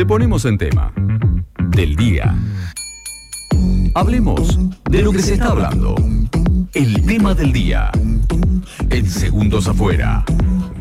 Te ponemos en tema. Del día. Hablemos de lo que se está hablando. El tema del día. En segundos afuera.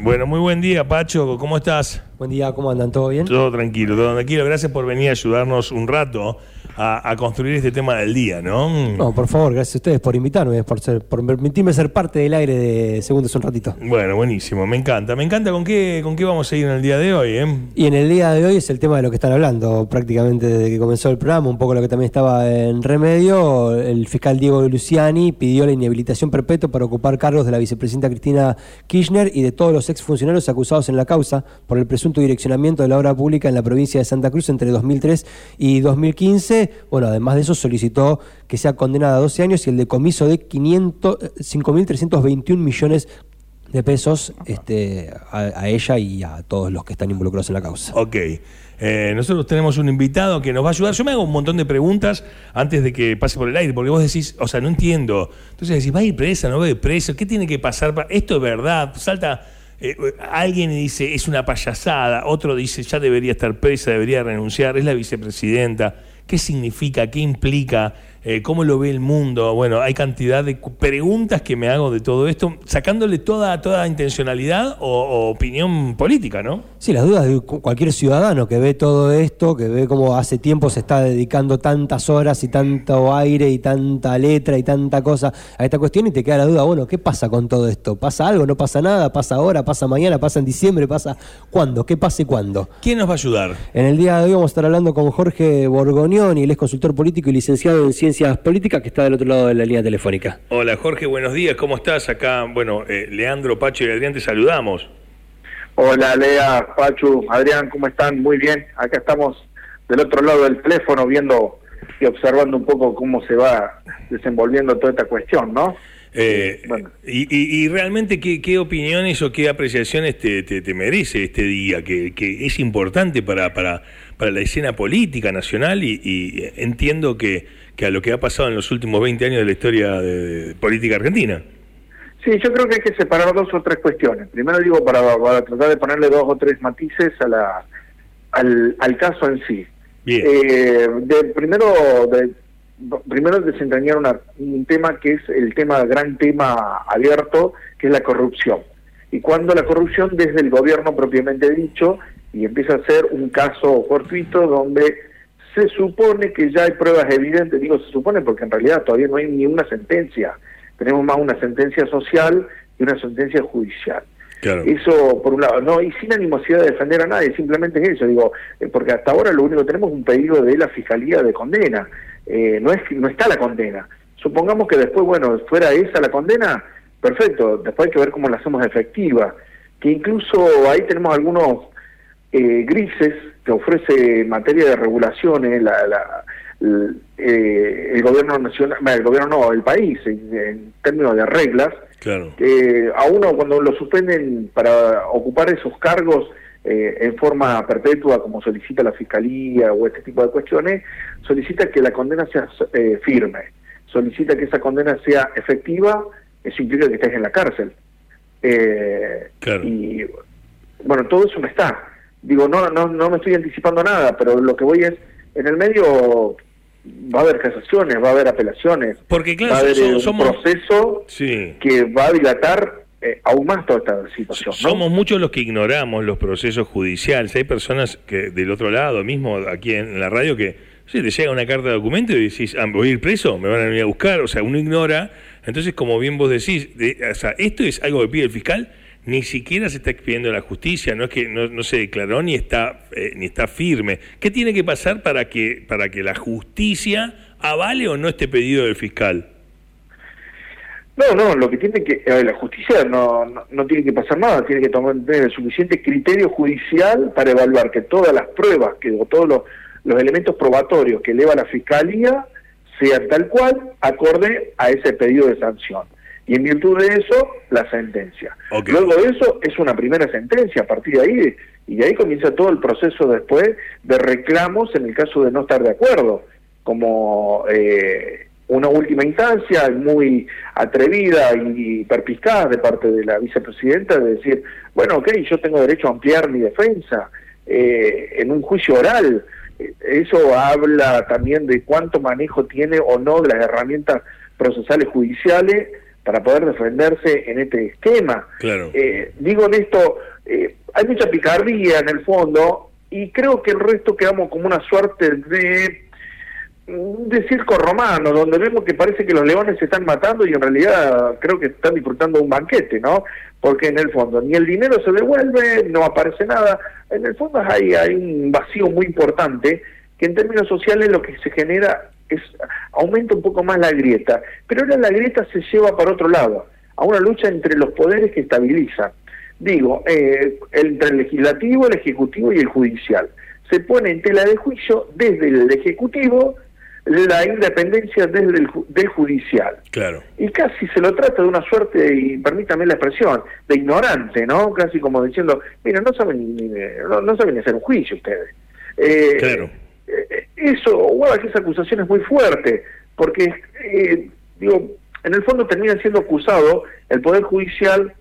Bueno, muy buen día, Pacho. ¿Cómo estás? Buen día, ¿cómo andan? ¿Todo bien? Todo tranquilo, todo tranquilo. Gracias por venir a ayudarnos un rato a, a construir este tema del día, ¿no? No, por favor, gracias a ustedes por invitarme, por, ser, por permitirme ser parte del aire de Segundos un ratito. Bueno, buenísimo, me encanta. Me encanta con qué, con qué vamos a ir en el día de hoy, ¿eh? Y en el día de hoy es el tema de lo que están hablando, prácticamente desde que comenzó el programa, un poco lo que también estaba en remedio. El fiscal Diego Luciani pidió la inhabilitación perpetua para ocupar cargos de la vicepresidenta Cristina Kirchner y de todos los exfuncionarios acusados en la causa por el presunto direccionamiento de la obra pública en la provincia de Santa Cruz entre 2003 y 2015. Bueno, además de eso solicitó que sea condenada a 12 años y el decomiso de 500, eh, 5.321 millones de pesos este, a, ella y a todos los que están involucrados en la causa. Ok. Eh, nosotros tenemos un invitado que nos va a ayudar. Yo me hago un montón de preguntas antes de que pase por el aire, porque vos decís, o sea, no entiendo. Entonces decís, ¿va a ir presa? ¿No va a ir presa? ¿Qué tiene que pasar? para- Esto es verdad. Salta eh, alguien dice, es una payasada. Otro dice, ya debería estar presa, debería renunciar. Es la vicepresidenta. ¿Qué significa? ¿Qué implica? Eh, ¿Cómo lo ve el mundo? Bueno, hay cantidad de preguntas que me hago de todo esto, sacándole toda, toda intencionalidad o, o opinión política, ¿no? Sí, las dudas de cu- cualquier ciudadano que ve todo esto, que ve cómo hace tiempo se está dedicando tantas horas y tanto aire y tanta letra y tanta cosa a esta cuestión y te queda la duda, bueno, ¿qué pasa con todo esto? ¿Pasa algo? ¿No pasa nada? ¿Pasa ahora? ¿Pasa mañana? ¿Pasa en diciembre? ¿Pasa cuándo? ¿Qué pase cuándo? ¿Quién nos va a ayudar? En el día de hoy vamos a estar hablando con Jorge Borgognoni, él es consultor político y licenciado en Ciencias Políticas, que está del otro lado de la línea telefónica. Hola Jorge, buenos días, ¿cómo estás? Acá, bueno, eh, Leandro, Pacho y Adrián te saludamos. Hola Lea, Pachu, Adrián, ¿cómo están? Muy bien, acá estamos del otro lado del teléfono viendo y observando un poco cómo se va desenvolviendo toda esta cuestión, ¿no? Eh, Bueno. y, y- y realmente, ¿qué, qué opiniones o qué apreciaciones te, te- te merece este día? Que, que es importante para, para, para la escena política nacional y, y entiendo que, que a lo que ha pasado en los últimos 20 años de la historia de, de política argentina. Sí, yo creo que hay que separar dos o tres cuestiones. Primero digo, para, para tratar de ponerle dos o tres matices a la, al, al caso en sí. Bien. Eh, de, primero, de, primero desentrañar una- un tema que es el tema, gran tema abierto, que es la corrupción. Y cuando la corrupción desde el gobierno propiamente dicho, y empieza a ser un caso fortuito donde se supone que ya hay pruebas evidentes, digo se supone porque en realidad todavía no hay ni una sentencia, tenemos más una sentencia social y una sentencia judicial. Claro. Eso, por un lado, no, y sin animosidad de defender a nadie, simplemente es eso, digo, eh, porque hasta ahora lo único que tenemos es un pedido de la Fiscalía de condena, eh, no, es, no está la condena. Supongamos que después, bueno, fuera esa la condena, perfecto, después hay que ver cómo la hacemos efectiva, que incluso ahí tenemos algunos eh, grises que ofrece en materia de regulaciones la, la- el, eh, el gobierno nacional, el gobierno no, el país, en, en términos de reglas, Claro. que a uno cuando lo suspenden para ocupar esos cargos eh, en forma perpetua, como solicita la fiscalía o este tipo de cuestiones, solicita que la condena sea eh, firme, solicita que esa condena sea efectiva, eso implica que estés en la cárcel. Eh, Claro. Y bueno, todo eso no está. Digo, no, no, no me estoy anticipando nada, pero lo que voy es, en el medio va a haber casaciones, va a haber apelaciones, Porque, claro, va a haber so- eh, un somos- proceso Sí. que va a dilatar eh, aún más toda esta situación. Somos muchos los que ignoramos los procesos judiciales. Hay personas que del otro lado, mismo aquí en la radio, que sí, te llega una carta de documento y decís, ah, voy a ir preso, me van a venir a buscar. O sea, uno ignora. Entonces, como bien vos decís, de- o sea, esto es algo que pide el fiscal. Ni siquiera se está expidiendo la justicia, no es que no, no se declaró ni está eh, ni está firme. ¿Qué tiene que pasar para que para que la justicia avale o no este pedido del fiscal? No, no, lo que tiene que, a ver, la justicia no, no, no tiene que pasar nada, tiene que tomar tener el suficiente criterio judicial para evaluar que todas las pruebas, que o todos los, los elementos probatorios que eleva la fiscalía sean tal cual, acorde a ese pedido de sanción. Y en virtud de eso, la sentencia. Luego de eso es una primera sentencia, a partir de ahí, y de ahí comienza todo el proceso después de reclamos en el caso de no estar de acuerdo, como eh, una última instancia muy atrevida y perspicaz de parte de la vicepresidenta de decir, bueno, ok, yo tengo derecho a ampliar mi defensa, eh, en un juicio oral. Eh, Eso habla también de cuánto manejo tiene o no de las herramientas procesales judiciales para poder defenderse en este esquema. Claro. Eh, digo en esto, eh, hay mucha picardía en el fondo y creo que el resto quedamos como una suerte de de circo romano, donde vemos que parece que los leones se están matando y en realidad creo que están disfrutando un banquete, ¿no? Porque en el fondo ni el dinero se devuelve, no aparece nada. En el fondo hay, hay un vacío muy importante que en términos sociales lo que se genera es aumenta un poco más la grieta, pero ahora la grieta se lleva para otro lado, a una lucha entre los poderes que estabilizan. Digo, eh, entre el legislativo, el ejecutivo y el judicial. Se pone en tela de juicio desde el ejecutivo la independencia desde el del judicial. Claro. Y casi se lo trata de una suerte, y permítame la expresión, de ignorante, ¿no? Casi como diciendo, mira, no saben ni, no, no saben ni hacer un juicio ustedes. Eh, Claro. eh, Eso, guarda que esa acusación es muy fuerte, porque, eh, digo, en el fondo termina siendo acusado el Poder Judicial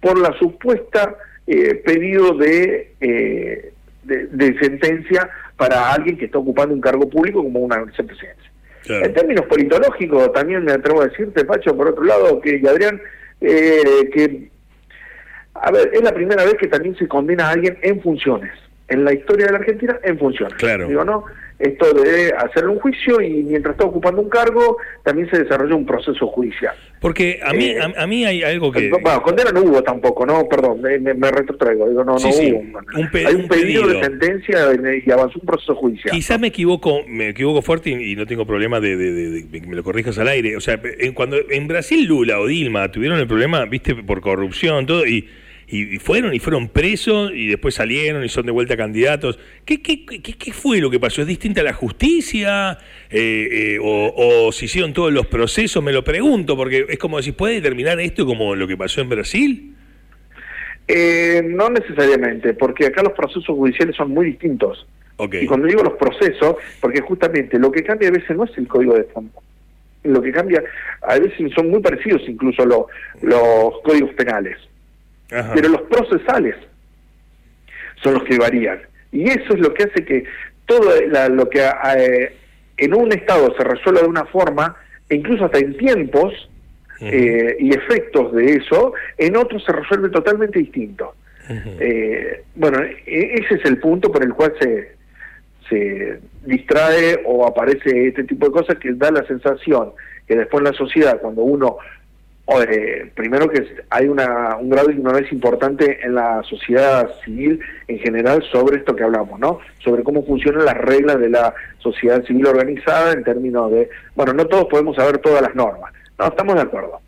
por la supuesta eh, pedido de, eh, de, de sentencia para alguien que está ocupando un cargo público como una vicepresidencia. Claro. En términos politológicos, también me atrevo a decirte, Pacho, por otro lado, que y Adrián, eh, que, a ver, es la primera vez que también se condena a alguien en funciones. En la historia de la Argentina, en funciones. Claro. Digo, ¿no? Esto de hacerle un juicio y mientras está ocupando un cargo, también se desarrolla un proceso judicial. Porque a mí, Eh, a, a mí hay algo que... Bueno, condena no hubo tampoco, ¿no? Perdón, me, me, retrotraigo. Digo, no, Sí, no sí, hubo. un Hay un pedido, pedido. de sentencia y avanzó un proceso judicial. Quizás me equivoco, me equivoco fuerte y, y no tengo problema de, de- de- de que me lo corrijas al aire. O sea, en, cuando en Brasil Lula o Dilma tuvieron el problema, viste, por corrupción, todo, y, y, fueron y fueron presos y después salieron y son de vuelta candidatos. ¿Qué, qué, qué, qué fue lo que pasó? ¿Es distinta la justicia? Eh, eh, o, ¿O se hicieron todos los procesos? Me lo pregunto, porque es como decir, ¿puede terminar esto como lo que pasó en Brasil? Eh, no necesariamente, porque acá los procesos judiciales son muy distintos. Y cuando digo los procesos, porque justamente lo que cambia a veces no es el código de fondo. Lo que cambia, a veces son muy parecidos incluso lo- los códigos penales. Ajá. pero los procesales son los que varían. Y eso es lo que hace que todo la- lo que eh, en un estado se resuelva de una forma, e incluso hasta en tiempos eh, y efectos de eso, en otros se resuelve totalmente distinto. Eh, bueno, e- ese es el punto por el cual se, se distrae o aparece este tipo de cosas que da la sensación que después en la sociedad, cuando uno, eh, primero que hay una, un grado de ignorancia importante en la sociedad civil en general sobre esto que hablamos, ¿no? Sobre cómo funcionan las reglas de la sociedad civil organizada en términos de, bueno, no todos podemos saber todas las normas, no, estamos de acuerdo.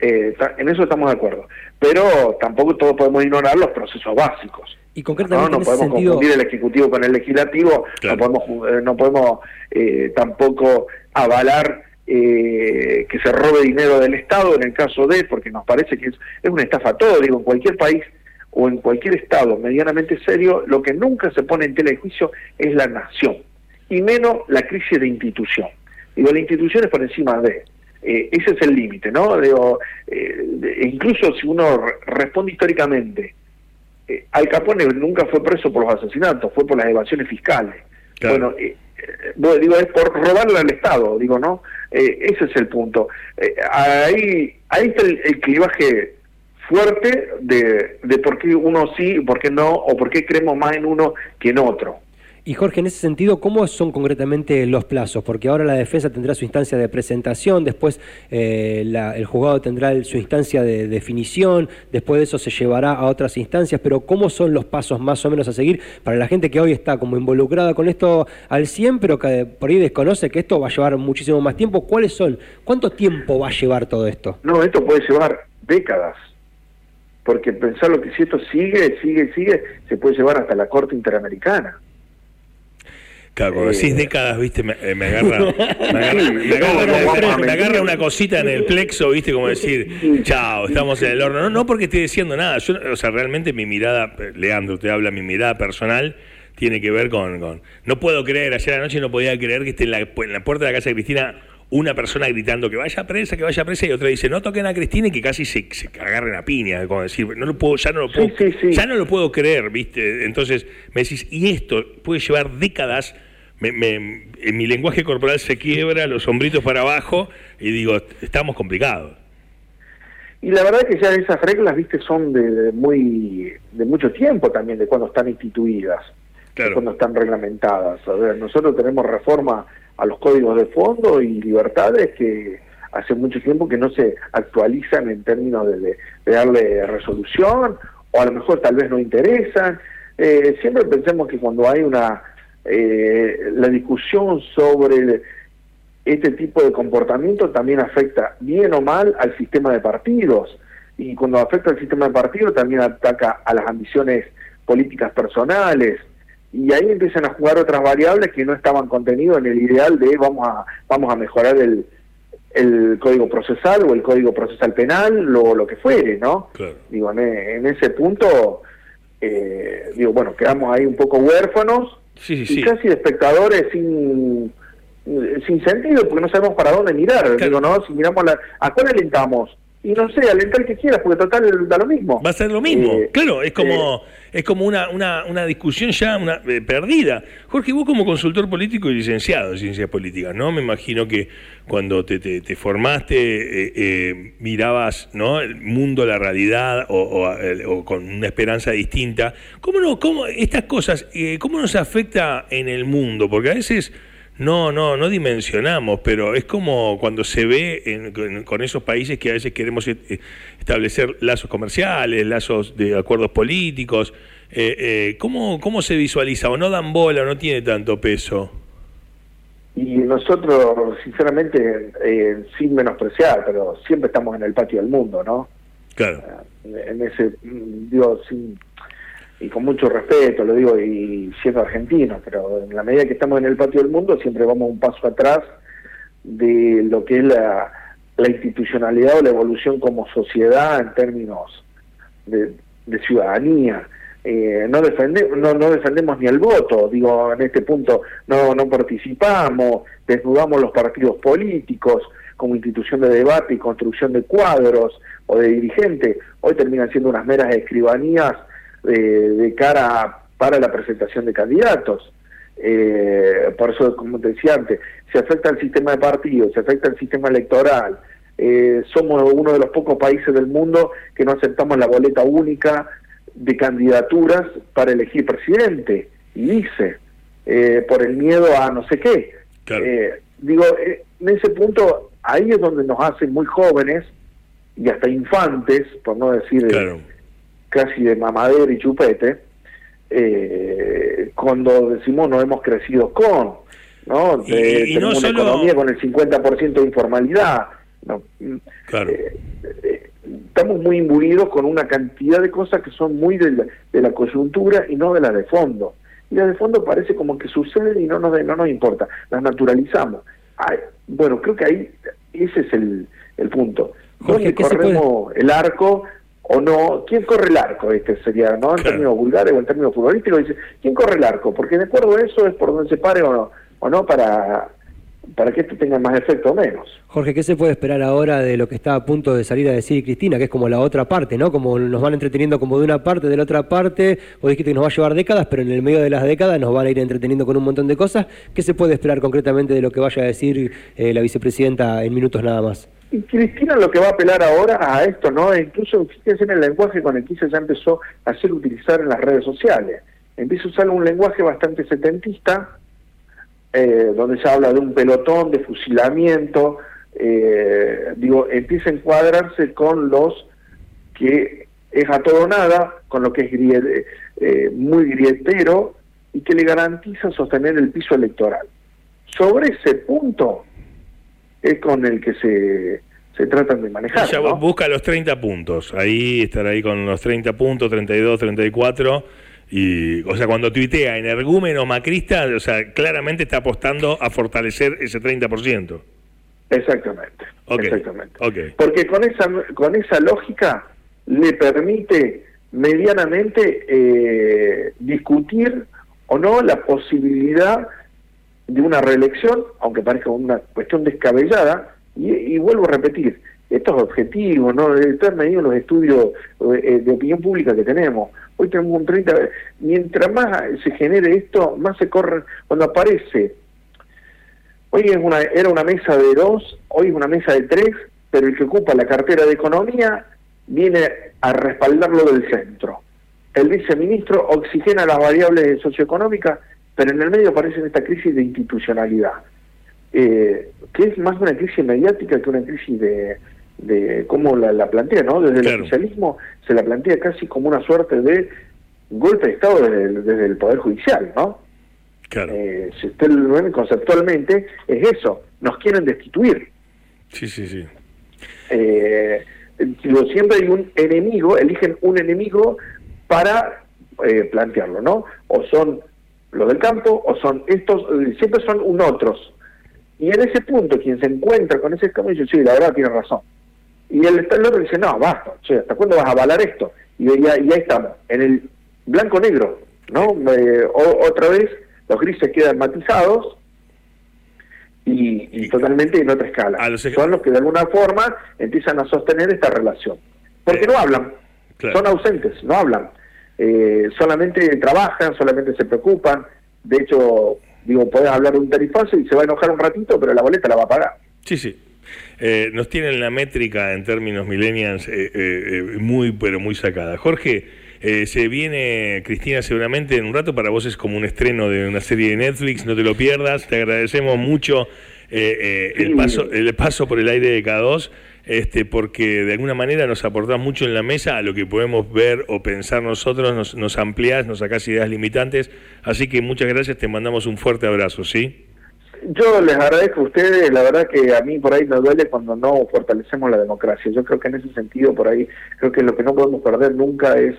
Eh, en eso estamos de acuerdo. Pero tampoco todos podemos ignorar los procesos básicos. Y No, concretamente no ese podemos sentido, confundir el ejecutivo con el legislativo, Claro. no podemos, eh, no podemos eh, tampoco avalar eh, que se robe dinero del Estado en el caso de, porque nos parece que es, es una estafa todo, digo, en cualquier país o en cualquier Estado medianamente serio, lo que nunca se pone en tela de juicio es la nación, y menos la crisis de institución. Digo, la institución es por encima de... eh, ese es el límite, ¿no? Digo, eh, incluso si uno re- responde históricamente, eh, Al Capone nunca fue preso por los asesinatos, fue por las evasiones fiscales. Claro. Bueno, eh, bueno, digo, es por robarle al Estado, digo, ¿no? Eh, ese es el punto. Eh, ahí, ahí está el, el clivaje fuerte de, de por qué uno sí por qué no, o por qué creemos más en uno que en otro. Y Jorge, en ese sentido, ¿cómo son concretamente los plazos? Porque ahora la defensa tendrá su instancia de presentación, después eh, la- el juzgado tendrá su instancia de definición, después de eso se llevará a otras instancias, pero ¿cómo son los pasos más o menos a seguir para la gente que hoy está como involucrada con esto al 100, pero que por ahí desconoce que esto va a llevar muchísimo más tiempo? ¿Cuáles son? ¿Cuánto tiempo va a llevar todo esto? No, esto puede llevar décadas. Porque pensar lo que si esto sigue, sigue, sigue, se puede llevar hasta la Corte Interamericana. Claro, cuando Eh, decís décadas, viste, me, eh, me agarra, me agarra, me me- a una cosita en el plexo, viste, como decir, chao, estamos en el horno. No, no porque esté diciendo nada, yo, o sea, realmente mi mirada, eh, Leandro te habla, mi mirada personal tiene que ver con, con- no puedo creer, ayer anoche no podía creer que esté en la, en la puerta de la casa de Cristina una persona gritando que vaya presa, que vaya presa, y otra dice no toquen a Cristina y que casi se, se agarren a piña, como decir, no lo puedo, ya no lo puedo, Sí, sí, sí. ya no lo puedo creer, ¿viste? Entonces me decís, y esto puede llevar décadas, me- me- en mi lenguaje corporal se quiebra, los hombritos para abajo, y digo, estamos complicados. Y la verdad que ya esas reglas, viste, son de, de muy de mucho tiempo también, de cuando están instituidas, de cuando están reglamentadas. A ver, nosotros tenemos reforma a los códigos de fondo y libertades que hace mucho tiempo que no se actualizan en términos de, de- de darle resolución, o a lo mejor tal vez no interesan. Eh, siempre pensemos que cuando hay una eh, la discusión sobre este tipo de comportamiento también afecta bien o mal al sistema de partidos. Y cuando afecta al sistema de partidos también ataca a las ambiciones políticas personales. Y ahí empiezan a jugar otras variables que no estaban contenidas en el ideal de vamos a vamos a mejorar el, el código procesal o el código procesal penal lo, lo que fuere no Claro. digo en, en ese punto eh, digo bueno quedamos ahí un poco huérfanos Sí, sí, y casi de espectadores sin sin sentido porque no sabemos para dónde mirar. Claro. digo no si miramos la a cuál alentamos y no sé alentar que quieras porque total da lo mismo Va a ser lo mismo, Eh, claro, es como, es como una, una, una discusión ya una, eh, perdida. Jorge, vos como consultor político y licenciado en ciencias políticas, ¿no? Me imagino que cuando te, te, te formaste eh, eh, mirabas ¿no? el mundo, la realidad o, o, o con una esperanza distinta. ¿Cómo, no, cómo estas cosas, eh, cómo nos afecta en el mundo? Porque a veces... No, no, no dimensionamos, pero es como cuando se ve en- con, con esos países que a veces queremos eh, establecer lazos comerciales, lazos de acuerdos políticos. Eh, eh, ¿cómo, ¿Cómo se visualiza? ¿O no dan bola o no tiene tanto peso? y nosotros sinceramente eh, sin menospreciar pero siempre estamos en el patio del mundo no Claro, en ese mm, digo sin y con mucho respeto lo digo y siendo argentino pero en la medida que estamos en el patio del mundo siempre vamos un paso atrás de lo que es la, la institucionalidad o la evolución como sociedad en términos de, de ciudadanía. Eh, no, defende, no, no defendemos ni el voto, digo, en este punto no, no participamos, desnudamos los partidos políticos como institución de debate y construcción de cuadros o de dirigente, hoy terminan siendo unas meras escribanías de cara para la presentación de candidatos. Eh, por eso, como te decía antes, se afecta al sistema de partidos, se afecta al sistema electoral. Eh, somos uno de los pocos países del mundo que no aceptamos la boleta única de candidaturas para elegir presidente y vice, eh, por el miedo a no sé qué. Claro. Eh, digo, eh, en ese punto, ahí es donde nos hacen muy jóvenes y hasta infantes, por no decir claro. Casi de mamadero y chupete, eh, cuando decimos no hemos crecido con, ¿no? Y- Eh, y no una solo- economía con el 50% de informalidad. ¿no? Claro. Eh, eh, estamos muy imbuidos con una cantidad de cosas que son muy de la, de la coyuntura y no de la de fondo. Y las de fondo parece como que suceden y no nos, no nos importa, las naturalizamos. Ay, bueno, creo que ahí ese es el, el punto. Jorge, ¿Dónde ¿qué se corremos el arco o no? ¿Quién corre el arco? Este sería, ¿no? En Claro. términos vulgares o en términos futbolísticos, dice, ¿quién corre el arco? Porque de acuerdo a eso es por donde se pare o no, o no para, para que esto tenga más efecto o menos. Jorge, ¿qué se puede esperar ahora de lo que está a punto de salir a decir Cristina, que es como la otra parte, ¿no? Como nos van entreteniendo como de una parte, de la otra parte, vos dijiste que nos va a llevar décadas, pero en el medio de las décadas nos van a ir entreteniendo con un montón de cosas. ¿Qué se puede esperar concretamente de lo que vaya a decir eh, la vicepresidenta en minutos nada más? Y Cristina lo que va a apelar ahora a esto, ¿no? Incluso fíjense en el lenguaje con el que ella ya empezó a hacer utilizar en las redes sociales. Empieza a usar un lenguaje bastante setentista, eh, donde se habla de un pelotón, de fusilamiento, eh, digo, empieza a encuadrarse con los que es a todo o nada, con lo que es eh, muy grietero y que le garantiza sostener el piso electoral. Sobre ese punto es con el que se, se tratan de manejar. ¿no? busca los 30 puntos. Ahí estar ahí con los 30 puntos, 32, 34. Y, o sea, cuando tuitea energúmeno macrista, o sea, claramente está apostando a fortalecer ese 30%. Exactamente. Exactamente. Porque con esa, con esa lógica le permite medianamente eh, discutir o no la posibilidad de una reelección, aunque parezca una cuestión descabellada, y, y vuelvo a repetir, estos objetivos, ¿no? Están medido los estudios eh, de opinión pública que tenemos. Hoy tenemos un 30, mientras más se genere esto, más se corre, cuando aparece, hoy es una, era una mesa de dos, hoy es una mesa de tres, pero el que ocupa la cartera de economía viene a respaldarlo del centro. El viceministro oxigena las variables socioeconómicas, pero en el medio aparece esta crisis de institucionalidad, eh, que es más una crisis mediática que una crisis de, de cómo la, plantea, ¿no? Desde el oficialismo se la plantea casi como una suerte de golpe de Estado desde el, Poder Judicial, ¿no? Claro. Eh, si usted lo ven conceptualmente, es eso, nos quieren destituir. Sí, sí, sí. Eh, siempre hay un enemigo, eligen un enemigo para eh, plantearlo, ¿no? O son los del campo, o son estos, eh, siempre son un otros. Y en ese punto, quien se encuentra con ese escamo dice, sí, la verdad tiene razón. Y el, el otro dice, no, basta, ¿hasta cuándo vas a avalar esto? Y ya, ahí estamos, en el blanco-negro, ¿no? Eh, otra vez los grises quedan matizados y, totalmente en otra escala. Son los que de alguna forma empiezan a sostener esta relación. Porque no hablan, son ausentes, no hablan. Eh, solamente trabajan, solamente se preocupan. De hecho, digo, podés hablar de un tarifazo y se va a enojar un ratito, pero la boleta la va a pagar. Sí, sí. Eh, nos tienen la métrica en términos millennials eh, eh, muy, pero muy sacada. Jorge, se viene Cristina seguramente en un rato, para vos es como un estreno de una serie de Netflix, no te lo pierdas, te agradecemos mucho el, paso, el paso por el aire de cada dos. Este, porque de alguna manera nos aportás mucho en la mesa a lo que podemos ver o pensar nosotros, nos, nos ampliás, nos sacás ideas limitantes, así que muchas gracias, te mandamos un fuerte abrazo, ¿sí? Yo les agradezco a ustedes, la verdad que a mí por ahí me duele cuando no fortalecemos la democracia. Yo creo que en ese sentido, por ahí, creo que lo que no podemos perder nunca es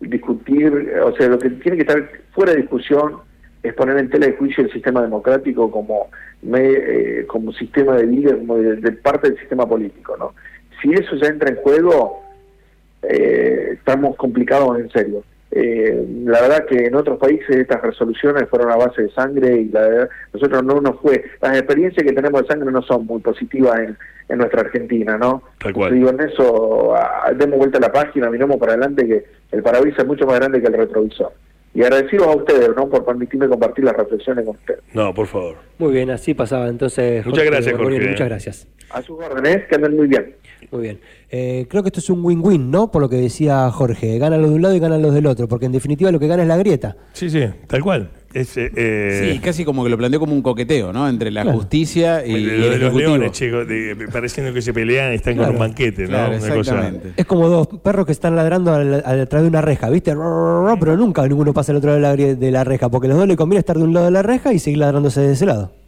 discutir, o sea, lo que tiene que estar fuera de discusión es poner en tela de juicio el sistema democrático como eh, como sistema de vida, como de, parte del sistema político, ¿no? Si eso ya entra en juego, eh, estamos complicados en serio. Eh, la verdad que en otros países estas resoluciones fueron a base de sangre y la verdad, nosotros no nos fue. Las experiencias que tenemos de sangre no son muy positivas en, en nuestra Argentina, ¿no? Tal cual. Digo, en eso, demos vuelta a la página, miremos para adelante que el parabrisas es mucho más grande que el retrovisor. Y agradecidos a ustedes, ¿no? Por permitirme compartir las reflexiones con ustedes. No, por favor. Muy bien, así pasaba entonces. Muchas gracias, Jorge. Muchas gracias. A sus órdenes, que anden muy bien. Muy bien. Eh, creo que esto es un win-win, ¿no? Por lo que decía Jorge. Gana los de un lado y ganan los del otro, porque en definitiva lo que gana es la grieta. Sí, sí, tal cual. Eh, eh, sí, casi como que lo planteó como un coqueteo, ¿no? Entre la justicia y, lo de los leones, chicos, pareciendo que se pelean y están con un banquete, ¿no? Es como dos perros que están ladrando a, través de una reja, ¿viste? Pero nunca ninguno pasa al otro lado de la, de la reja, porque los dos le conviene estar de un lado de la reja y seguir ladrándose de ese lado.